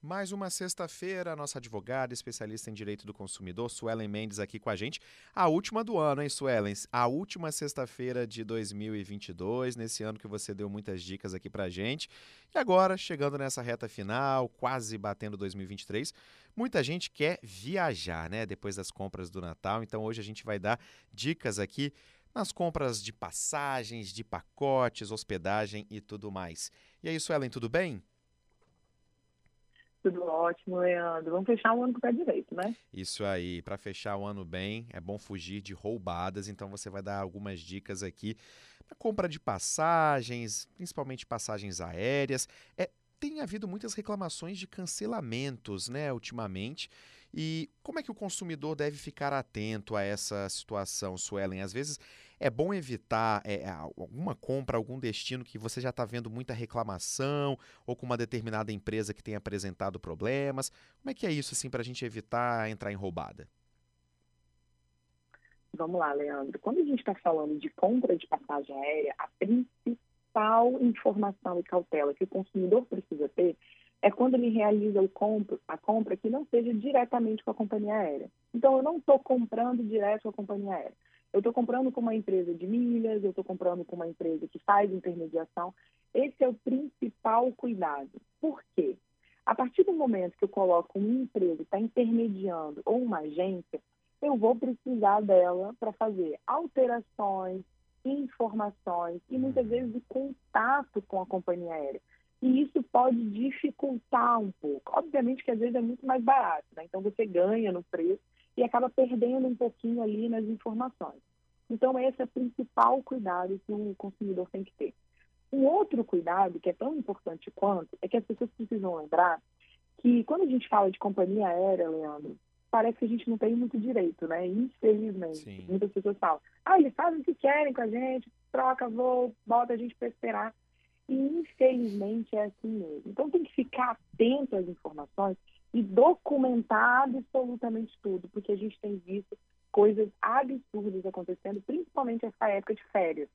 Mais uma sexta-feira, a nossa advogada, especialista em direito do consumidor, Suelen Mendes, aqui com a gente. A última do ano, hein, Suelen? A última sexta-feira de 2022, nesse ano que você deu muitas dicas aqui pra gente. E agora, chegando nessa reta final, quase batendo 2023, muita gente quer viajar, né? Depois das compras do Natal. Então, hoje a gente vai dar dicas aqui nas compras de passagens, de pacotes, hospedagem e tudo mais. E aí, Suelen, tudo bem? Tudo ótimo, Leandro. Vamos fechar o ano com o pé direito, né? Isso aí. Para fechar o ano bem, é bom fugir de roubadas. Então você vai dar algumas dicas aqui na compra de passagens, principalmente passagens aéreas. É, tem havido muitas reclamações de cancelamentos, né, ultimamente. E como é que o consumidor deve ficar atento a essa situação, Suelen? Às vezes é bom evitar é, alguma compra, algum destino que você já está vendo muita reclamação ou com uma determinada empresa que tem apresentado problemas. Como é que é isso, assim, para a gente evitar entrar em roubada? Vamos lá, Leandro. Quando a gente está falando de compra de passagem aérea, a principal informação e cautela que o consumidor precisa ter é quando ele realiza o compro, a compra que não seja diretamente com a companhia aérea. Então, eu não estou comprando direto com a companhia aérea. Eu estou comprando com uma empresa de milhas, eu estou comprando com uma empresa que faz intermediação. Esse é o principal cuidado. Por quê? A partir do momento que eu coloco uma empresa que está intermediando ou uma agência, eu vou precisar dela para fazer alterações, informações e muitas uhum. vezes de contato com a companhia aérea. E isso pode dificultar um pouco. Obviamente que às vezes é muito mais barato, né? então você ganha no preço e acaba perdendo um pouquinho ali nas informações. Então esse é o principal cuidado que o consumidor tem que ter. Um outro cuidado, que é tão importante quanto, é que as pessoas precisam lembrar que quando a gente fala de companhia aérea, Leandro, parece que a gente não tem muito direito, né? Infelizmente. Sim. Muitas pessoas falam, ah, eles fazem o que querem com a gente, troca voo, bota a gente para esperar. E infelizmente é assim mesmo. Então tem que ficar atento às informações e documentar absolutamente tudo, porque a gente tem visto coisas absurdas acontecendo, principalmente essa época de férias.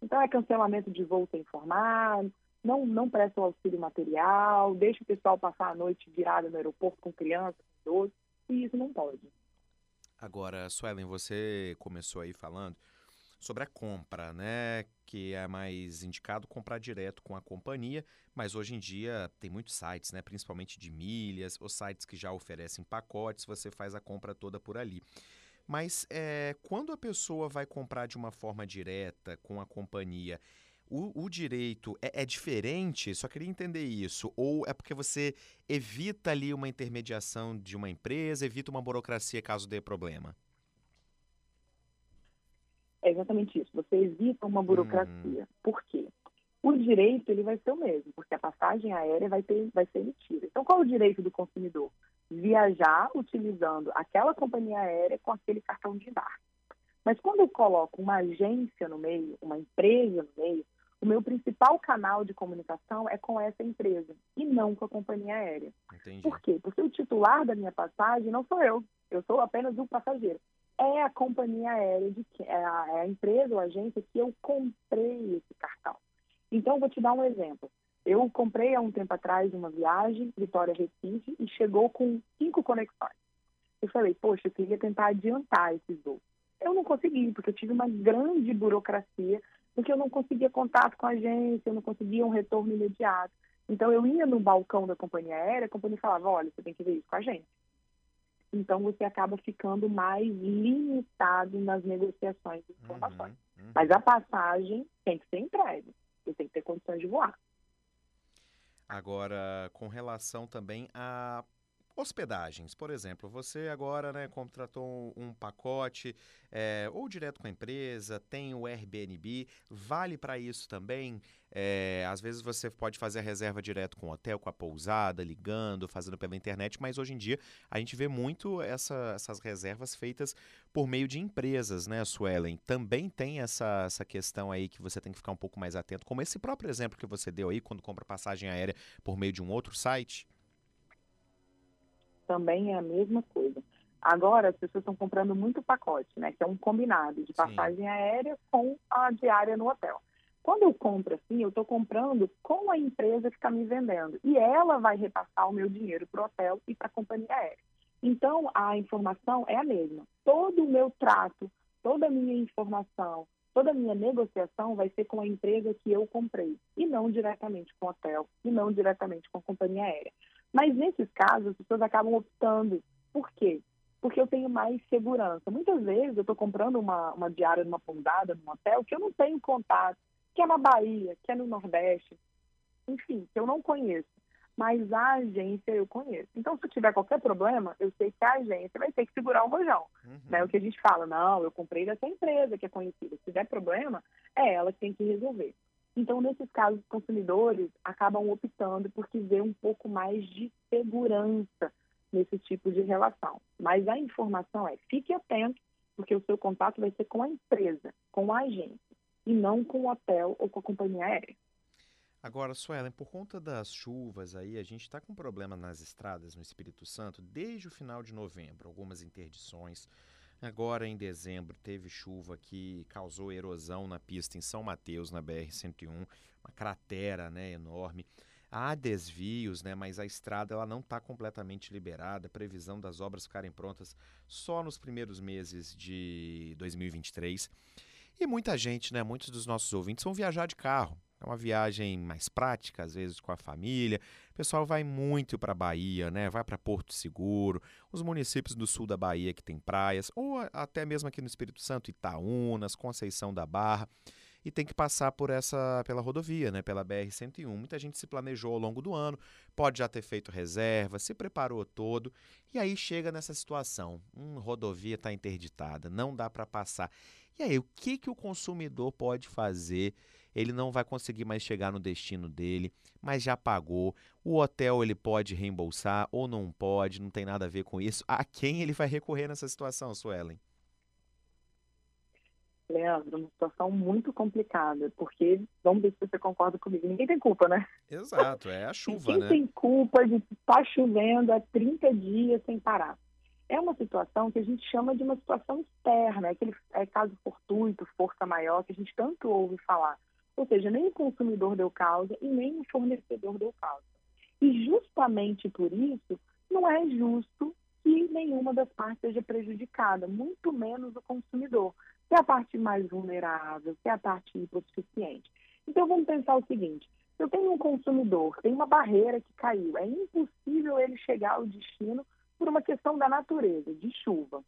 Então é cancelamento de voo sem informar, não, não presta o auxílio material, deixa o pessoal passar a noite virado no aeroporto com crianças, com idosos, e isso não pode. Agora, Suelen, você começou aí falando sobre a compra, né? Que é mais indicado comprar direto com a companhia, mas hoje em dia tem muitos sites, né? Principalmente de milhas, os sites que já oferecem pacotes, você faz a compra toda por ali. Mas é, quando a pessoa vai comprar de uma forma direta com a companhia, o, o direito é, é, diferente? Só queria entender isso. Ou é porque você evita ali uma intermediação de uma empresa, evita uma burocracia caso dê problema? É exatamente isso. Você evita uma burocracia. Hum. Por quê? O direito ele vai ser o mesmo, porque a passagem aérea vai, ter, vai ser emitida. Então, qual é o direito do consumidor? Viajar utilizando aquela companhia aérea com aquele cartão de embarque. Mas quando eu coloco uma agência no meio, uma empresa no meio, o meu principal canal de comunicação é com essa empresa e não com a companhia aérea. Entendi. Por quê? Porque o titular da minha passagem não sou eu, eu sou apenas o passageiro é a companhia aérea, de é, a, é a empresa ou agência que eu comprei esse cartão. Então, vou te dar um exemplo. Eu comprei há um tempo atrás uma viagem, Vitória Recife, e chegou com cinco conexões. Eu falei, poxa, eu queria tentar adiantar esses voos. Eu não consegui, porque eu tive uma grande burocracia, porque eu não conseguia contato com a agência, eu não conseguia um retorno imediato. Então, eu ia no balcão da companhia aérea, a companhia falava, olha, você tem que ver isso com a gente. Então você acaba ficando mais limitado nas negociações de informações. Uhum, uhum. Mas a passagem tem que ser entregue. Você tem que ter condições de voar. Agora, com relação também a Hospedagens, por exemplo, você agora né, contratou um, pacote é, ou direto com a empresa, tem o Airbnb, vale para isso também? É, às vezes você pode fazer a reserva direto com o hotel, com a pousada, ligando, fazendo pela internet, mas hoje em dia a gente vê muito essa, essas reservas feitas por meio de empresas, né, Suelen? Também tem essa, essa questão aí que você tem que ficar um pouco mais atento, como esse próprio exemplo que você deu aí, quando compra passagem aérea por meio de um outro site? Também é a mesma coisa. Agora as pessoas estão comprando muito pacote, né? Que é um combinado de passagem Sim. aérea com a diária no hotel. Quando eu compro assim, eu estou comprando com a empresa que está me vendendo. E ela vai repassar o meu dinheiro para o hotel e para a companhia aérea. Então, a informação é a mesma. Todo o meu trato, toda a minha informação, toda a minha negociação vai ser com a empresa que eu comprei, e não diretamente com o hotel, e não diretamente com a companhia aérea. Mas nesses casos, as pessoas acabam optando. Por quê? Porque eu tenho mais segurança. Muitas vezes eu estou comprando uma, uma diária numa pousada, num hotel, que eu não tenho contato, que é na Bahia, que é no Nordeste, enfim, que eu não conheço mas a agência eu conheço. Então, se tiver qualquer problema, eu sei que a agência vai ter que segurar o rojão. Uhum. Né? O que a gente fala, não, eu comprei dessa empresa que é conhecida. Se tiver problema, é ela que tem que resolver. Então, nesses casos, os consumidores acabam optando por ver um pouco mais de segurança nesse tipo de relação. Mas a informação é, fique atento, porque o seu contato vai ser com a empresa, com a agência, e não com o hotel ou com a companhia aérea. Agora, Suelen, por conta das chuvas aí, a gente está com problema nas estradas no Espírito Santo desde o final de novembro, algumas interdições. Agora, em dezembro, teve chuva que causou erosão na pista em São Mateus, na BR-101, uma cratera né, enorme. Há desvios, né, mas a estrada ela não está completamente liberada. A previsão das obras ficarem prontas só nos primeiros meses de 2023. E muita gente, né, muitos dos nossos ouvintes vão viajar de carro. Uma viagem mais prática, às vezes com a família. O pessoal vai muito para a Bahia, né? Vai para Porto Seguro, os municípios do sul da Bahia que tem praias, ou até mesmo aqui no Espírito Santo, Itaúnas, Conceição da Barra, e tem que passar por essa pela rodovia, né? Pela BR 101. Muita gente se planejou ao longo do ano, pode já ter feito reserva, se preparou todo, e aí chega nessa situação, hum, rodovia está interditada, não dá para passar. E aí, o que que o consumidor pode fazer? ele não vai conseguir mais chegar no destino dele, mas já pagou. O hotel ele pode reembolsar ou não pode, não tem nada a ver com isso. A quem ele vai recorrer nessa situação, Suelen? Leandro, uma situação muito complicada, porque, vamos ver se você concorda comigo, ninguém tem culpa, né? Exato, é a chuva, Quem né? tem culpa de estar tá chovendo há 30 dias sem parar? É uma situação que a gente chama de uma situação externa, é aquele é caso fortuito, força maior, que a gente tanto ouve falar. Ou seja, nem o consumidor deu causa e nem o fornecedor deu causa. E justamente por isso, não é justo que nenhuma das partes seja prejudicada, muito menos o consumidor, que a parte mais vulnerável, que é a parte hipossuficiente. Então vamos pensar o seguinte: eu tenho um consumidor, tem uma barreira que caiu, é impossível ele chegar ao destino por uma questão da natureza, de chuva.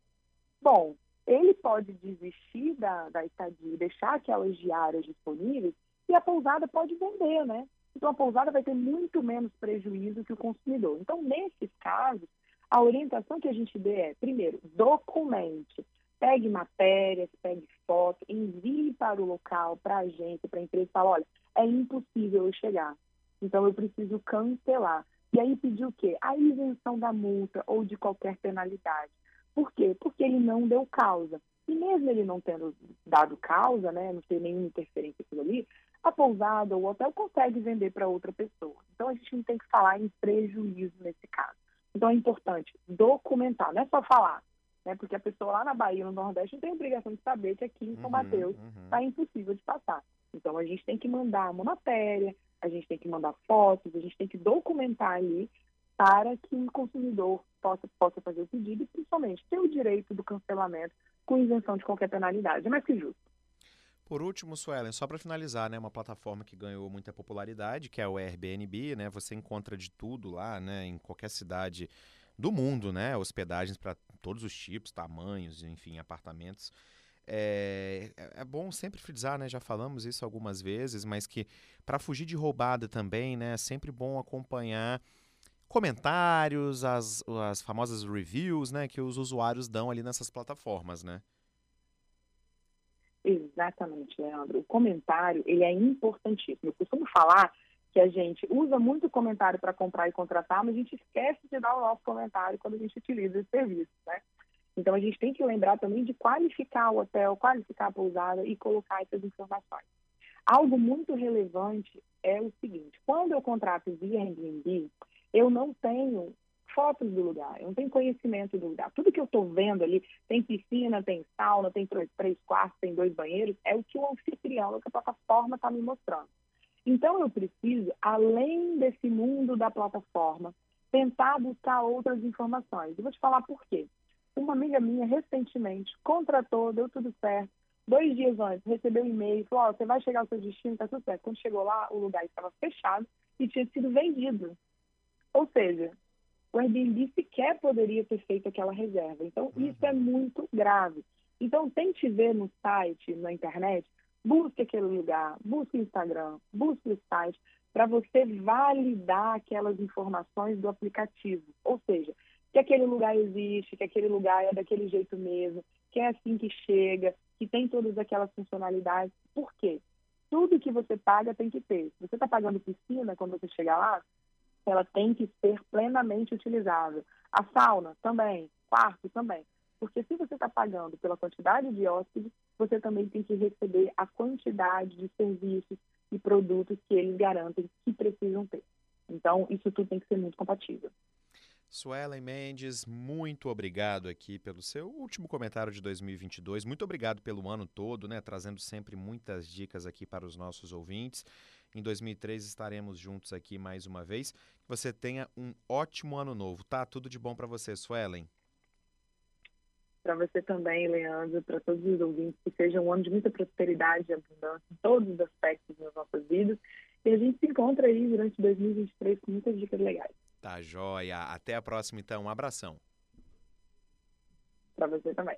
Bom, ele pode desistir da, da estadia, deixar aquelas diárias disponíveis e a pousada pode vender, né? Então a pousada vai ter muito menos prejuízo que o consumidor. Então, nesses casos, a orientação que a gente dê é, primeiro, documente. Pegue matérias, pegue foto, envie para o local, para a agência, para a empresa e fala, olha, é impossível eu chegar. Então eu preciso cancelar. E aí pedir o quê? A isenção da multa ou de qualquer penalidade. Por quê? Porque ele não deu causa. E mesmo ele não tendo dado causa, né, não ter nenhuma interferência aquilo ali, a pousada ou o hotel consegue vender para outra pessoa. Então a gente não tem que falar em prejuízo nesse caso. Então é importante documentar, não é só falar, né? Porque a pessoa lá na Bahia, no Nordeste, não tem obrigação de saber que aqui em São uhum, Mateus está uhum. impossível de passar. Então a gente tem que mandar uma matéria, a gente tem que mandar fotos, a gente tem que documentar ali para que o consumidor possa, possa fazer o pedido e, principalmente, ter o direito do cancelamento com isenção de qualquer penalidade. É mais que justo. Por último, Suelen, só para finalizar, né, uma plataforma que ganhou muita popularidade, que é o Airbnb, né? Você encontra de tudo lá, né, em qualquer cidade do mundo, né? Hospedagens para todos os tipos, tamanhos, enfim, apartamentos. É, é, bom sempre frisar, né? Já falamos isso algumas vezes, mas que para fugir de roubada também, né? É sempre bom acompanhar comentários, as, as famosas reviews, né, que os usuários dão ali nessas plataformas, né? Exatamente, Leandro. O comentário, ele é importantíssimo. Eu costumo falar que a gente usa muito comentário para comprar e contratar, mas a gente esquece de dar o nosso comentário quando a gente utiliza esse serviço, né? Então a gente tem que lembrar também de qualificar o hotel, qualificar a pousada e colocar essas informações. Algo muito relevante é o seguinte: quando eu contrato via Airbnb, eu não tenho fotos do lugar, eu não tenho conhecimento do lugar. Tudo que eu estou vendo ali, tem piscina, tem sauna, tem três, três quartos, tem dois banheiros, é o que o anfitrião, o que a plataforma está me mostrando. Então eu preciso, além desse mundo da plataforma, tentar buscar outras informações. Eu vou te falar por quê. Uma amiga minha recentemente contratou, deu tudo certo. Dois dias antes, recebeu um e-mail, falou: oh, você vai chegar ao seu destino, tá tudo certo. Quando chegou lá, o lugar estava fechado e tinha sido vendido. Ou seja, o Airbnb sequer poderia ter feito aquela reserva. Então, uhum. isso é muito grave. Então, tente ver no site, na internet, busque aquele lugar, busque o Instagram, busque o site, para você validar aquelas informações do aplicativo. Ou seja, que aquele lugar existe, que aquele lugar é daquele jeito mesmo, que é assim que chega, que tem todas aquelas funcionalidades. Por quê? Tudo que você paga tem que ter. Se você está pagando piscina, quando você chegar lá, ela tem que ser plenamente utilizável. A sauna também, quarto também. Porque se você está pagando pela quantidade de hóspedes, você também tem que receber a quantidade de serviços e produtos que eles garantem que precisam ter. Então, isso tudo tem que ser muito compatível. Suelen Mendes, muito obrigado aqui pelo seu último comentário de 2022. Muito obrigado pelo ano todo, né, trazendo sempre muitas dicas aqui para os nossos ouvintes. Em 2003 estaremos juntos aqui mais uma vez. Que você tenha um ótimo ano novo, tá? Tudo de bom para você, Suelen. Para você também, Leandro, para todos os ouvintes, que seja um ano de muita prosperidade e abundância em todos os aspectos das nossas vidas. E a gente se encontra aí durante 2023 com muitas dicas legais. Tá joia. Até a próxima, então. Um abração. Para você também.